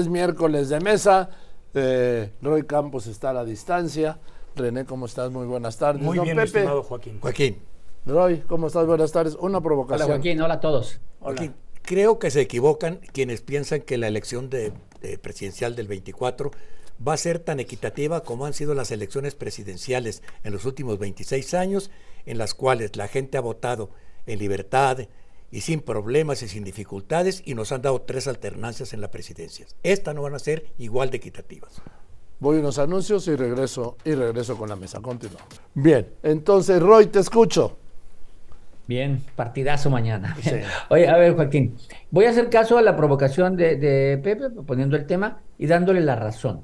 Es miércoles de mesa. Eh, Roy Campos está a la distancia. René, ¿cómo estás? Muy buenas tardes. Muy Don bien, Pepe. estimado Joaquín. Joaquín, Roy, ¿cómo estás? Buenas tardes. Una Hola provocación. Joaquín, hola a todos. Joaquín, creo que se equivocan quienes piensan que la elección de, de presidencial del 24 va a ser tan equitativa como han sido las elecciones presidenciales en los últimos 26 años, en las cuales la gente ha votado en libertad y sin problemas y sin dificultades y nos han dado tres alternancias en la presidencia. Estas no van a ser igual de equitativas. Voy a unos anuncios y regreso y regreso con la mesa. Continuamos. Bien, entonces Roy, te escucho. Bien, partidazo mañana. Sí. Oye, a ver, Joaquín, voy a hacer caso a la provocación de, de Pepe, poniendo el tema y dándole la razón.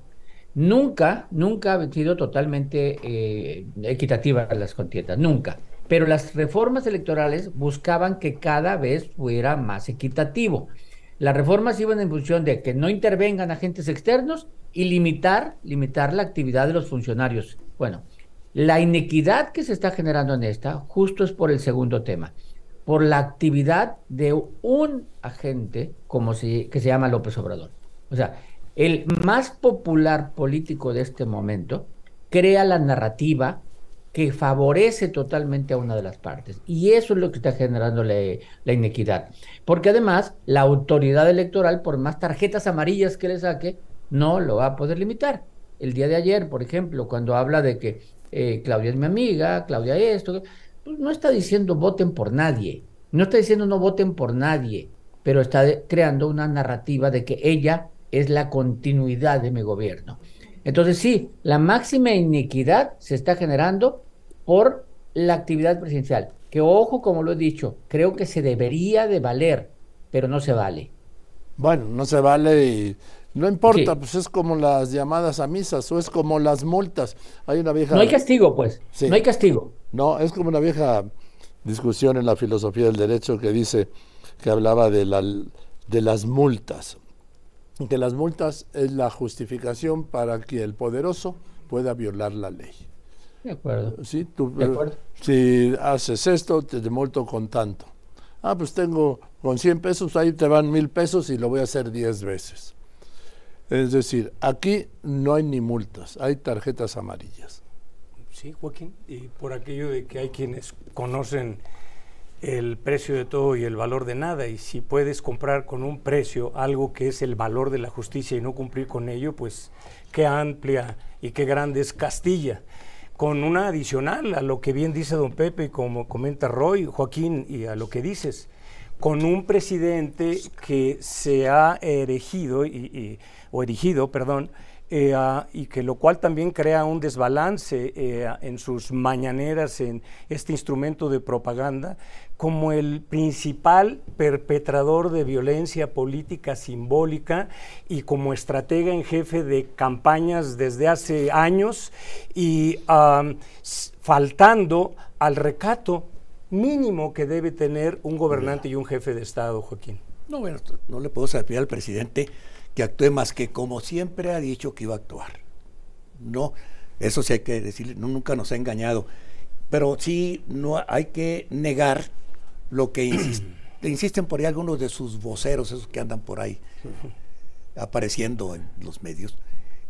Nunca, nunca ha sido totalmente eh, equitativa las contiendas, nunca. Pero las reformas electorales buscaban que cada vez fuera más equitativo. Las reformas iban en función de que no intervengan agentes externos y limitar, limitar la actividad de los funcionarios. Bueno, la inequidad que se está generando en esta justo es por el segundo tema, por la actividad de un agente como se, que se llama López Obrador. O sea, el más popular político de este momento crea la narrativa que favorece totalmente a una de las partes. Y eso es lo que está generando la, inequidad. Porque además, la autoridad electoral, por más tarjetas amarillas que le saque, no lo va a poder limitar. El día de ayer, por ejemplo, cuando habla de que eh, Claudia es mi amiga, Claudia esto, pues no está diciendo voten por nadie, no está diciendo no voten por nadie, pero está creando una narrativa de que ella es la continuidad de mi gobierno. Entonces sí, la máxima inequidad se está generando por la actividad presidencial, que ojo, como lo he dicho, creo que se debería de valer, pero no se vale. Bueno, no se vale y no importa, sí. pues es como las llamadas a misas o es como las multas. Hay una vieja... No hay castigo, pues. Sí. No hay castigo. No, es como una vieja discusión en la filosofía del derecho que dice, que hablaba de, la, de las multas. Que las multas es la justificación para que el poderoso pueda violar la ley. De acuerdo. ¿Sí? Tú, de acuerdo. Si haces esto, te multo con tanto. Ah, pues tengo con 100 pesos, ahí te van mil pesos y lo voy a hacer 10 veces. Es decir, aquí no hay ni multas, hay tarjetas amarillas. Sí, Joaquín, y por aquello de que hay quienes conocen el precio de todo y el valor de nada, y si puedes comprar con un precio algo que es el valor de la justicia y no cumplir con ello, pues qué amplia y qué grande es Castilla. Con una adicional a lo que bien dice don Pepe y como comenta Roy, Joaquín, y a lo que dices, con un presidente que se ha erigido y, y o erigido, perdón, eh, uh, y que lo cual también crea un desbalance eh, en sus mañaneras en este instrumento de propaganda como el principal perpetrador de violencia política simbólica y como estratega en jefe de campañas desde hace años y uh, faltando al recato mínimo que debe tener un gobernante y un jefe de Estado, Joaquín. No, bueno, no le puedo servir al presidente que actúe más que como siempre ha dicho que iba a actuar. No, eso sí hay que decirle, no, nunca nos ha engañado. Pero sí no hay que negar lo que insist, insisten por ahí algunos de sus voceros, esos que andan por ahí apareciendo en los medios,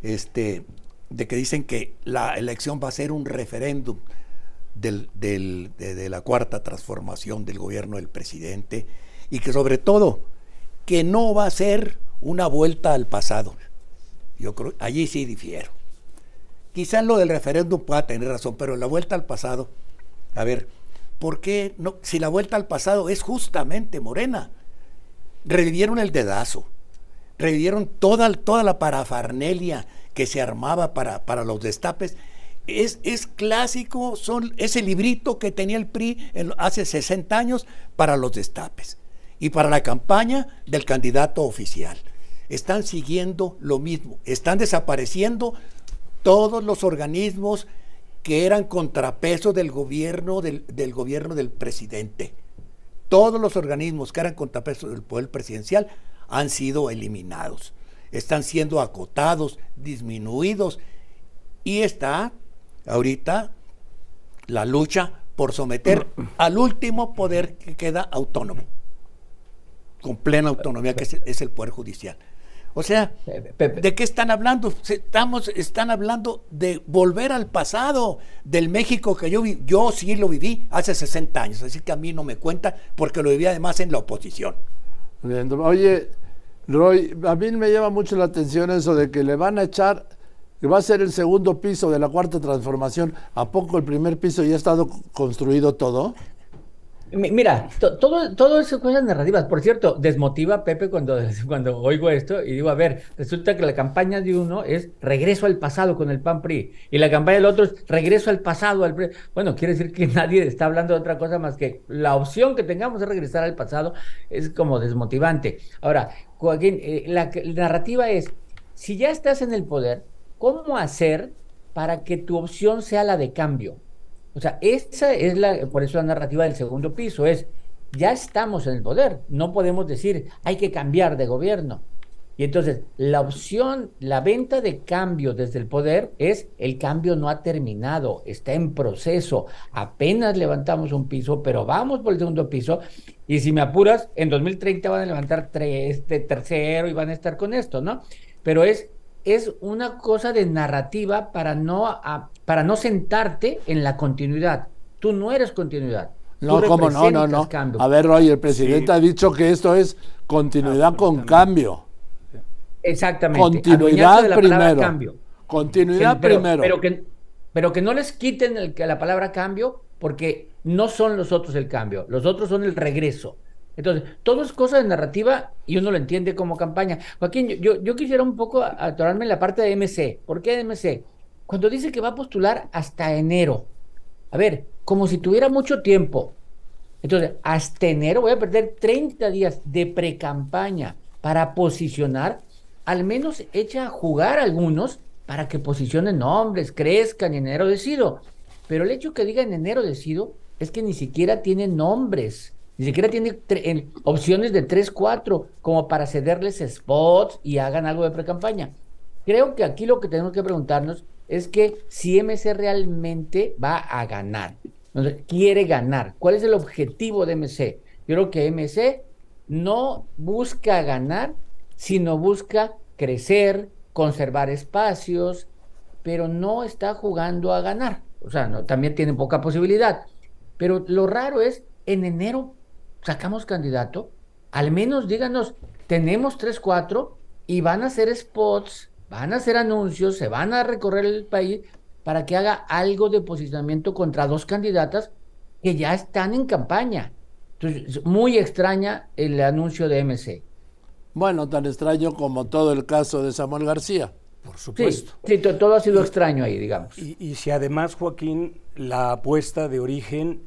este, de que dicen que la elección va a ser un referéndum del, del, de, de la cuarta transformación del gobierno del presidente y que sobre todo que no va a ser una vuelta al pasado. Yo creo, allí sí difiero. Quizás lo del referéndum pueda tener razón, pero la vuelta al pasado, a ver, ¿por qué no? Si la vuelta al pasado es justamente Morena, revivieron el dedazo, revivieron toda, toda la parafarnelia que se armaba para, para los destapes. Es, es clásico, son ese librito que tenía el PRI en, hace 60 años para los destapes y para la campaña del candidato oficial. Están siguiendo lo mismo, están desapareciendo todos los organismos que eran contrapeso del gobierno del, del, gobierno del presidente. Todos los organismos que eran contrapeso del poder presidencial han sido eliminados. Están siendo acotados, disminuidos y está ahorita la lucha por someter al último poder que queda autónomo con plena autonomía, que es, el Poder Judicial. O sea, ¿de qué están hablando? Estamos, están hablando de volver al pasado, del México que yo vi. Yo sí lo viví hace 60 años, así que a mí no me cuenta porque lo viví además en la oposición. Oye, Roy, a mí me llama mucho la atención eso de que le van a echar, que va a ser el segundo piso de la cuarta transformación. ¿A poco el primer piso ya ha estado construido todo? Mira, todo, todo eso cosas narrativas. Por cierto, desmotiva a Pepe cuando, cuando oigo esto y digo, a ver, resulta que la campaña de uno es regreso al pasado con el PAN PRI y la campaña del otro es regreso al pasado al PRI. Bueno, quiere decir que nadie está hablando de otra cosa más que la opción que tengamos de regresar al pasado es como desmotivante. Ahora, Joaquín, eh, la narrativa es, si ya estás en el poder, ¿cómo hacer para que tu opción sea la de cambio? O sea, esa es la, por eso la narrativa del segundo piso es, ya estamos en el poder, no podemos decir, hay que cambiar de gobierno. Y entonces, la opción, la venta de cambio desde el poder es, el cambio no ha terminado, está en proceso, apenas levantamos un piso, pero vamos por el segundo piso, y si me apuras, en 2030 van a levantar tres de tercero y van a estar con esto, ¿no? Pero es es una cosa de narrativa para no, para no sentarte en la continuidad. Tú no eres continuidad. No, ¿cómo no? No, no. A ver, Roy, el presidente ha dicho que esto es continuidad con cambio. Exactamente. Continuidad primero. Cambio. Continuidad primero. Pero que, pero que no les quiten el, la palabra cambio porque no son los otros el cambio. Los otros son el regreso. Entonces, todo es cosa de narrativa y uno lo entiende como campaña. Joaquín, yo, yo quisiera un poco atorarme en la parte de MC. ¿Por qué MC? Cuando dice que va a postular hasta enero. A ver, como si tuviera mucho tiempo. Entonces, hasta enero voy a perder 30 días de pre-campaña para posicionar. Al menos echa a jugar algunos para que posicionen nombres, crezcan en enero decido. Pero el hecho que diga en enero decido es que ni siquiera tiene nombres ni siquiera tiene opciones de 3, 4 como para cederles spots y hagan algo de pre-campaña. Creo que aquí lo que tenemos que preguntarnos es que si MC realmente va a ganar, quiere ganar. ¿Cuál es el objetivo de MC? Yo creo que MC no busca ganar, sino busca crecer, conservar espacios, pero no está jugando a ganar. O sea, no, también tiene poca posibilidad. Pero lo raro es, en enero sacamos candidato, al menos díganos, tenemos tres, cuatro y van a hacer spots, van a hacer anuncios, se van a recorrer el país para que haga algo de posicionamiento contra dos candidatas que ya están en campaña. Entonces, muy extraña el anuncio de MC. Bueno, tan extraño como todo el caso de Samuel García. Por supuesto. Sí, todo ha sido extraño ahí, digamos. Y, y si además, Joaquín, la apuesta de origen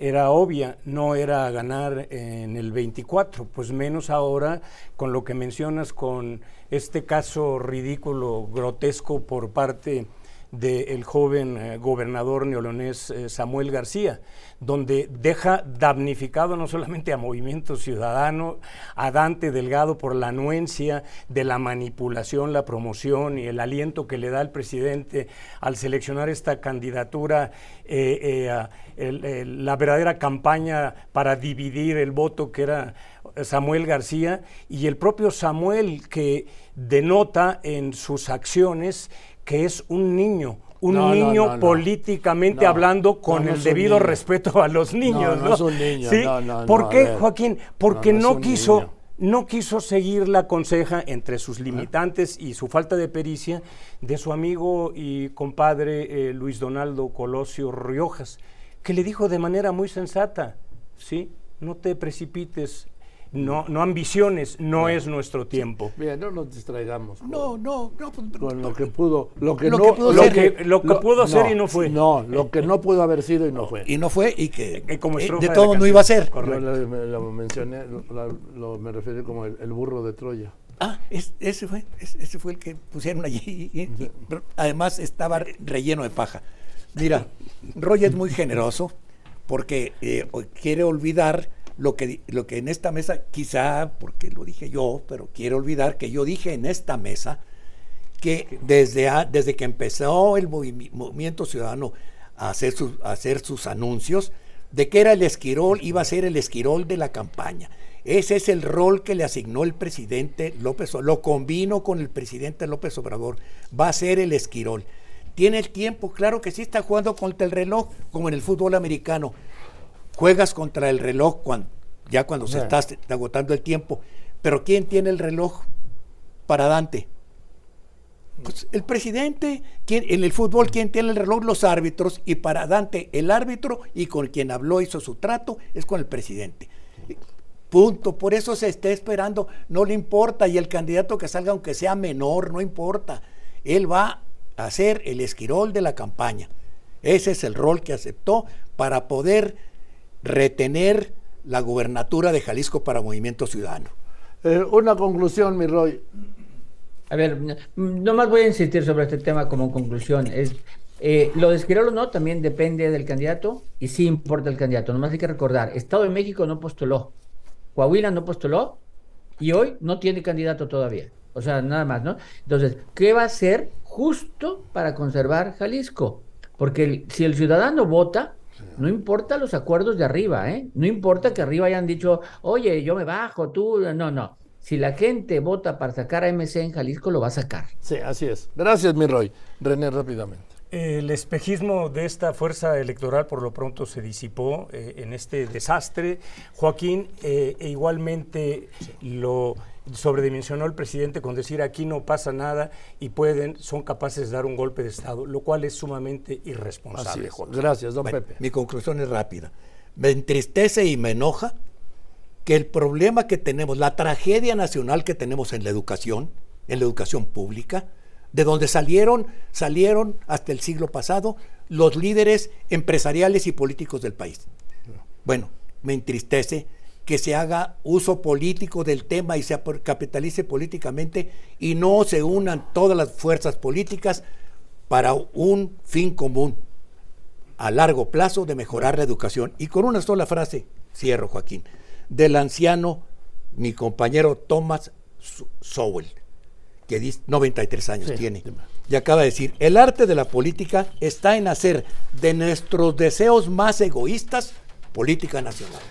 era obvia, no era ganar en el 24, pues menos ahora con lo que mencionas con este caso ridículo, grotesco por parte del joven eh, gobernador neolonés eh, Samuel García, donde deja damnificado no solamente a Movimiento Ciudadano, a Dante Delgado por la anuencia de la manipulación, la promoción y el aliento que le da el presidente al seleccionar esta candidatura, eh, la verdadera campaña para dividir el voto que era Samuel García y el propio Samuel que denota en sus acciones que es un niño, un niño políticamente hablando con el debido respeto a los niños. No, es un niño. ¿Por qué, Joaquín? Porque no, quiso, no quiso seguir la conseja entre sus limitantes y su falta de pericia de su amigo y compadre eh, Luis Donaldo Colosio Riojas, que le dijo de manera muy sensata, ¿sí? No te precipites no, no ambiciones, no, es nuestro tiempo. Bien, no nos distraigamos. no, no, no. Pues, con lo que pudo, lo que, no, pudo lo que, lo que pudo ser y no fue. No, lo que no pudo haber sido y no fue. Y no fue y que, como eh, de todo no iba a ser. Yo lo, mencioné, lo, me refiero como el, burro de Troya. Ah, ese fue, ese fue el que pusieron allí. además estaba relleno de paja. Mira, Roy es muy generoso porque eh, quiere olvidar lo que, lo que en esta mesa, quizá porque lo dije yo, pero quiero olvidar que yo dije en esta mesa que desde, desde que empezó el movimiento ciudadano a hacer, sus, hacer sus anuncios, de que era el esquirol, iba a ser el esquirol de la campaña. Ese es el rol que le asignó el presidente López Obrador. Lo combino con el presidente López Obrador. Va a ser el esquirol. Tiene el tiempo, claro que sí está jugando contra el reloj, como en el fútbol americano. Juegas contra el reloj cuando, ya cuando se está agotando el tiempo. Pero ¿quién tiene el reloj para Dante? Pues el presidente, ¿quién, en el fútbol, ¿quién tiene el reloj? Los árbitros. Y para Dante, el árbitro y con quien habló, hizo su trato, es con el presidente. Punto. Por eso se está esperando. No le importa. Y el candidato que salga, aunque sea menor, no importa. Él va a ser el esquirol de la campaña. Ese es el rol que aceptó para poder retener la gubernatura de Jalisco para Movimiento Ciudadano. Eh, una conclusión, mi Roy. A ver, nomás voy a insistir sobre este tema como conclusión. Es, eh, lo de o no también depende del candidato y sí importa el candidato. Nomás hay que recordar, Estado de México no postuló, Coahuila no postuló y hoy no tiene candidato todavía. O sea, nada más, ¿no? Entonces, ¿qué va a hacer justo para conservar Jalisco? Porque si el ciudadano vota, no importa los acuerdos de arriba, ¿eh? No importa que arriba hayan dicho, oye, yo me bajo, tú, no, no. Si la gente vota para sacar a MC en Jalisco, lo va a sacar. Sí, así es. Gracias, mi Roy. René, rápidamente. El espejismo de esta fuerza electoral por lo pronto se disipó eh, en este desastre. Joaquín, eh, e igualmente lo sobredimensionó el presidente con decir aquí no pasa nada y pueden, son capaces de dar un golpe de Estado, lo cual es sumamente irresponsable. Gracias, don Pepe. Mi conclusión es rápida. Me entristece y me enoja que el problema que tenemos, la tragedia nacional que tenemos en la educación, en la educación pública, de donde salieron, salieron hasta el siglo pasado los líderes empresariales y políticos del país. Bueno, me entristece que se haga uso político del tema y se capitalice políticamente y no se unan todas las fuerzas políticas para un fin común a largo plazo de mejorar la educación. Y con una sola frase, cierro Joaquín, del anciano, mi compañero Thomas Sowell, que dice, 93 años tiene, y acaba de decir, el arte de la política está en hacer de nuestros deseos más egoístas política nacional.